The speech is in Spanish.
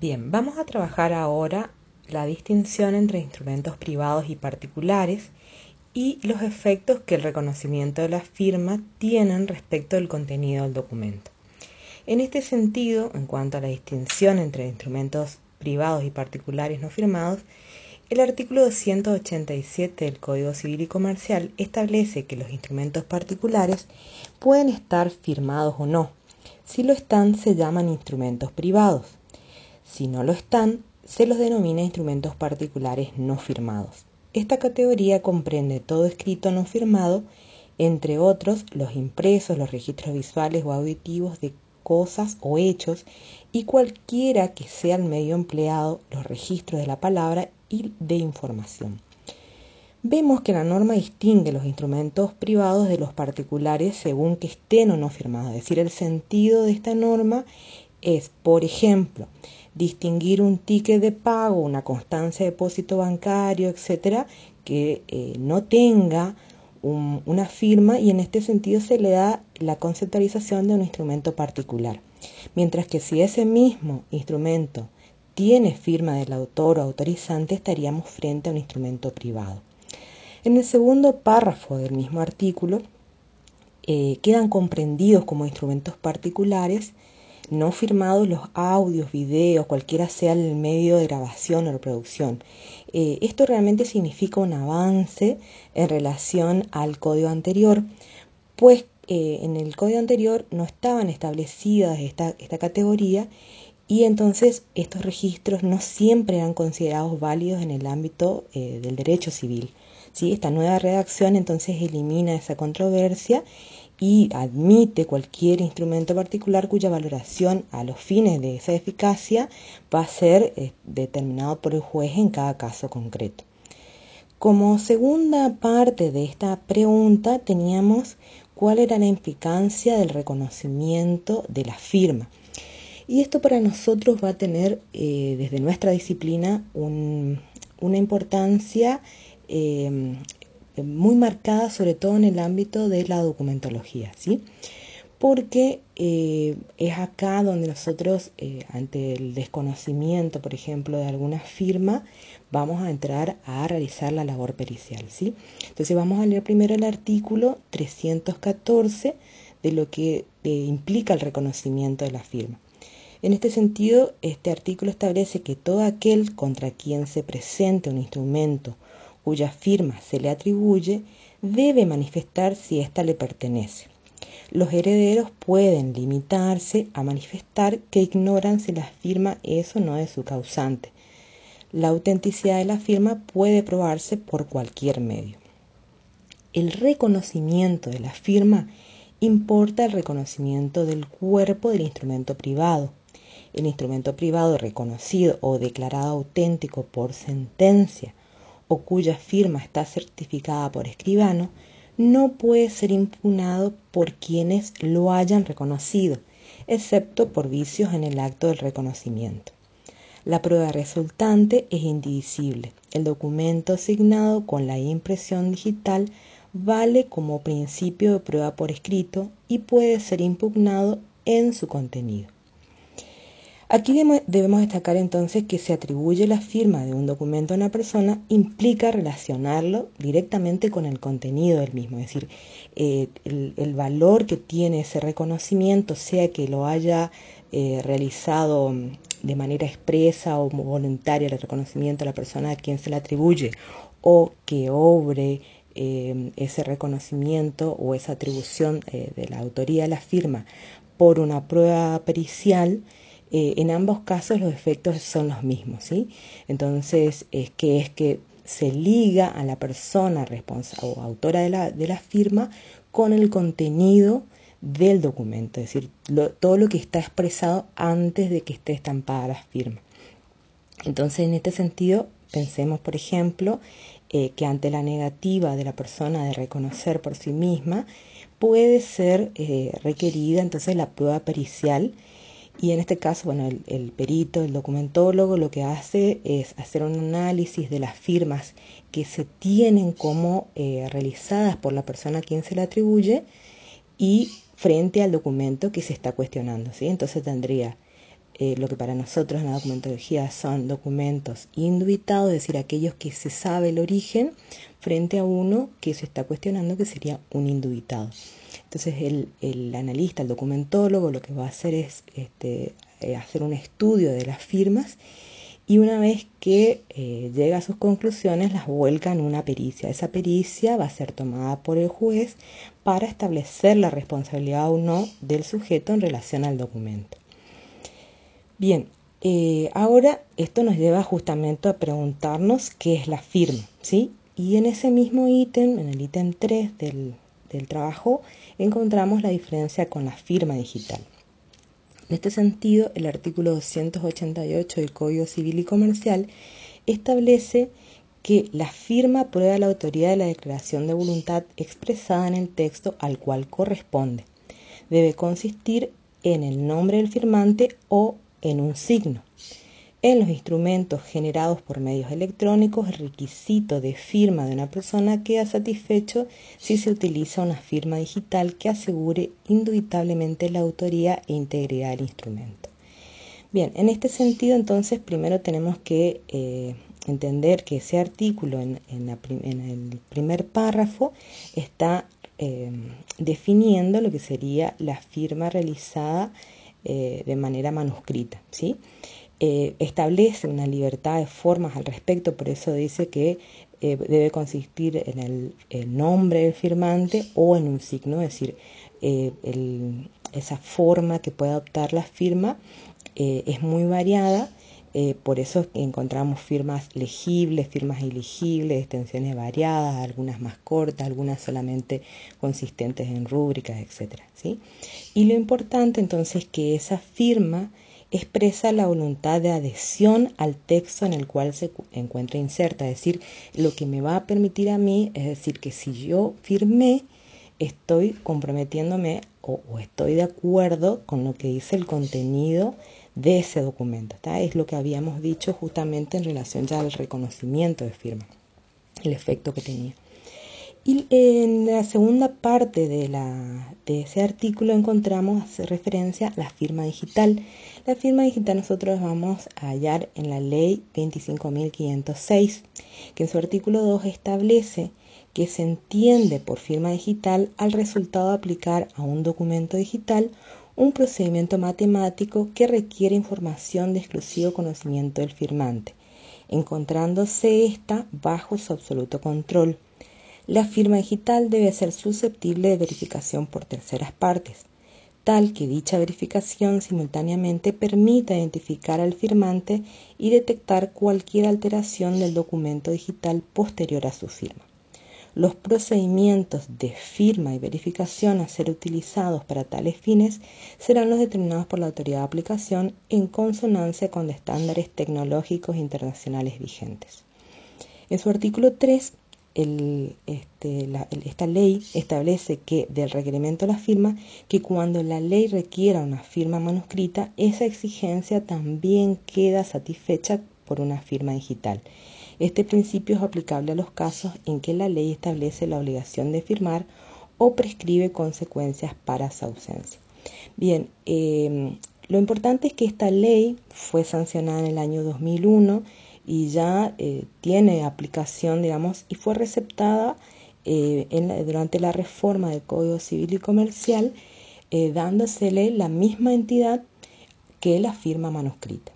Bien, vamos a trabajar ahora la distinción entre instrumentos privados y particulares y los efectos que el reconocimiento de la firma tienen respecto del contenido del documento. En este sentido, en cuanto a la distinción entre instrumentos privados y particulares no firmados, el artículo 287 del Código Civil y Comercial establece que los instrumentos particulares pueden estar firmados o no. Si lo están, se llaman instrumentos privados si no lo están, se los denomina instrumentos particulares no firmados. Esta categoría comprende todo escrito no firmado, entre otros los impresos, los registros visuales o auditivos de cosas o hechos y cualquiera que sea el medio empleado, los registros de la palabra y de información. Vemos que la norma distingue los instrumentos privados de los particulares según que estén o no firmados. Es decir, el sentido de esta norma es, por ejemplo, distinguir un ticket de pago, una constancia de depósito bancario, etcétera, que eh, no tenga una firma y en este sentido se le da la conceptualización de un instrumento particular. Mientras que si ese mismo instrumento tiene firma del autor o autorizante, estaríamos frente a un instrumento privado. En el segundo párrafo del mismo artículo eh, quedan comprendidos como instrumentos particulares no firmados los audios, videos, cualquiera sea el medio de grabación o reproducción. Eh, esto realmente significa un avance en relación al código anterior, pues eh, en el código anterior no estaban establecidas esta, esta categoría y entonces estos registros no siempre eran considerados válidos en el ámbito eh, del derecho civil. ¿sí? Esta nueva redacción entonces elimina esa controversia y admite cualquier instrumento particular cuya valoración a los fines de esa eficacia va a ser eh, determinado por el juez en cada caso concreto. Como segunda parte de esta pregunta teníamos cuál era la implicancia del reconocimiento de la firma. Y esto para nosotros va a tener eh, desde nuestra disciplina una importancia eh, muy marcada sobre todo en el ámbito de la documentología, ¿sí? Porque eh, es acá donde nosotros, eh, ante el desconocimiento, por ejemplo, de alguna firma, vamos a entrar a realizar la labor pericial, ¿sí? Entonces vamos a leer primero el artículo 314 de lo que eh, implica el reconocimiento de la firma. En este sentido, este artículo establece que todo aquel contra quien se presente un instrumento cuya firma se le atribuye debe manifestar si ésta le pertenece. Los herederos pueden limitarse a manifestar que ignoran si la firma es o no de su causante. La autenticidad de la firma puede probarse por cualquier medio. El reconocimiento de la firma importa el reconocimiento del cuerpo del instrumento privado. El instrumento privado reconocido o declarado auténtico por sentencia o cuya firma está certificada por escribano, no puede ser impugnado por quienes lo hayan reconocido, excepto por vicios en el acto del reconocimiento. La prueba resultante es indivisible. El documento asignado con la impresión digital vale como principio de prueba por escrito y puede ser impugnado en su contenido. Aquí debemos destacar entonces que se atribuye la firma de un documento a una persona implica relacionarlo directamente con el contenido del mismo, es decir, eh, el, valor que tiene ese reconocimiento, sea que lo haya eh, realizado de manera expresa o voluntaria el reconocimiento a la persona a quien se le atribuye o que obre eh, ese reconocimiento o esa atribución de la autoría de la firma por una prueba pericial, eh, en ambos casos los efectos son los mismos, ¿sí? Entonces, es que es que se liga a la persona responsable o autora de la, de la firma con el contenido del documento, es decir, todo lo que está expresado antes de que esté estampada la firma. Entonces, en este sentido, pensemos, por ejemplo, eh, que ante la negativa de la persona de reconocer por sí misma, puede ser eh, requerida entonces la prueba pericial y en este caso, bueno, el, perito, el documentólogo, lo que hace es hacer un análisis de las firmas que se tienen como eh, realizadas por la persona a quien se le atribuye y frente al documento que se está cuestionando. ¿sí? Entonces tendría eh, lo que para nosotros en la documentología son documentos indubitados, es decir, aquellos que se sabe el origen, frente a uno que se está cuestionando que sería un indubitado. Entonces el, analista, el documentólogo, lo que va a hacer es este, eh, hacer un estudio de las firmas y una vez que eh, llega a sus conclusiones las vuelca en una pericia. Esa pericia va a ser tomada por el juez para establecer la responsabilidad o no del sujeto en relación al documento. Bien, eh, ahora esto nos lleva justamente a preguntarnos qué es la firma, ¿sí? Y en ese mismo ítem, en el ítem 3 del, del trabajo, encontramos la diferencia con la firma digital. En este sentido, el artículo 288 del Código Civil y Comercial establece que la firma prueba la autoridad de la declaración de voluntad expresada en el texto al cual corresponde. Debe consistir en el nombre del firmante o en un signo. En los instrumentos generados por medios electrónicos, el requisito de firma de una persona queda satisfecho si se utiliza una firma digital que asegure indubitablemente la autoría e integridad del instrumento. Bien, en este sentido entonces primero tenemos que eh, entender que ese artículo en, el primer párrafo está eh, definiendo lo que sería la firma realizada eh, de manera manuscrita, ¿sí? Eh, establece una libertad de formas al respecto, por eso dice que eh, debe consistir en el, nombre del firmante o en un signo, es decir, eh, esa forma que puede adoptar la firma es muy variada. por eso encontramos firmas legibles, firmas ilegibles, extensiones variadas, algunas más cortas, algunas solamente consistentes en rúbricas, etc. ¿sí? Y lo importante entonces es que esa firma expresa la voluntad de adhesión al texto en el cual se encuentra inserta. Es decir, lo que me va a permitir a mí, es decir, que si yo firmé, estoy comprometiéndome o, estoy de acuerdo con lo que dice el contenido de ese documento. Es lo que habíamos dicho justamente en relación ya al reconocimiento de firma, el efecto que tenía. Y en la segunda parte de, la, de ese artículo encontramos hace referencia a la firma digital. La firma digital nosotros vamos a hallar en la ley 25.506, que en su artículo 2 establece que se entiende por firma digital al resultado de aplicar a un documento digital un procedimiento matemático que requiere información de exclusivo conocimiento del firmante, encontrándose ésta bajo su absoluto control la firma digital debe ser susceptible de verificación por terceras partes, tal que dicha verificación simultáneamente permita identificar al firmante y detectar cualquier alteración del documento digital posterior a su firma. Los procedimientos de firma y verificación a ser utilizados para tales fines serán los determinados por la autoridad de aplicación en consonancia con los estándares tecnológicos internacionales vigentes. En su artículo 3 este, esta ley establece que del requerimiento la firma, que cuando la ley requiera una firma manuscrita, esa exigencia también queda satisfecha por una firma digital. Este principio es aplicable a los casos en que la ley establece la obligación de firmar o prescribe consecuencias para su ausencia. Bien, em, lo importante es que esta ley fue sancionada en el año 2001 y ya eh, tiene aplicación, digamos, y fue receptada eh, durante la reforma del Código Civil y Comercial, eh, dándosele la misma entidad que la firma manuscrita.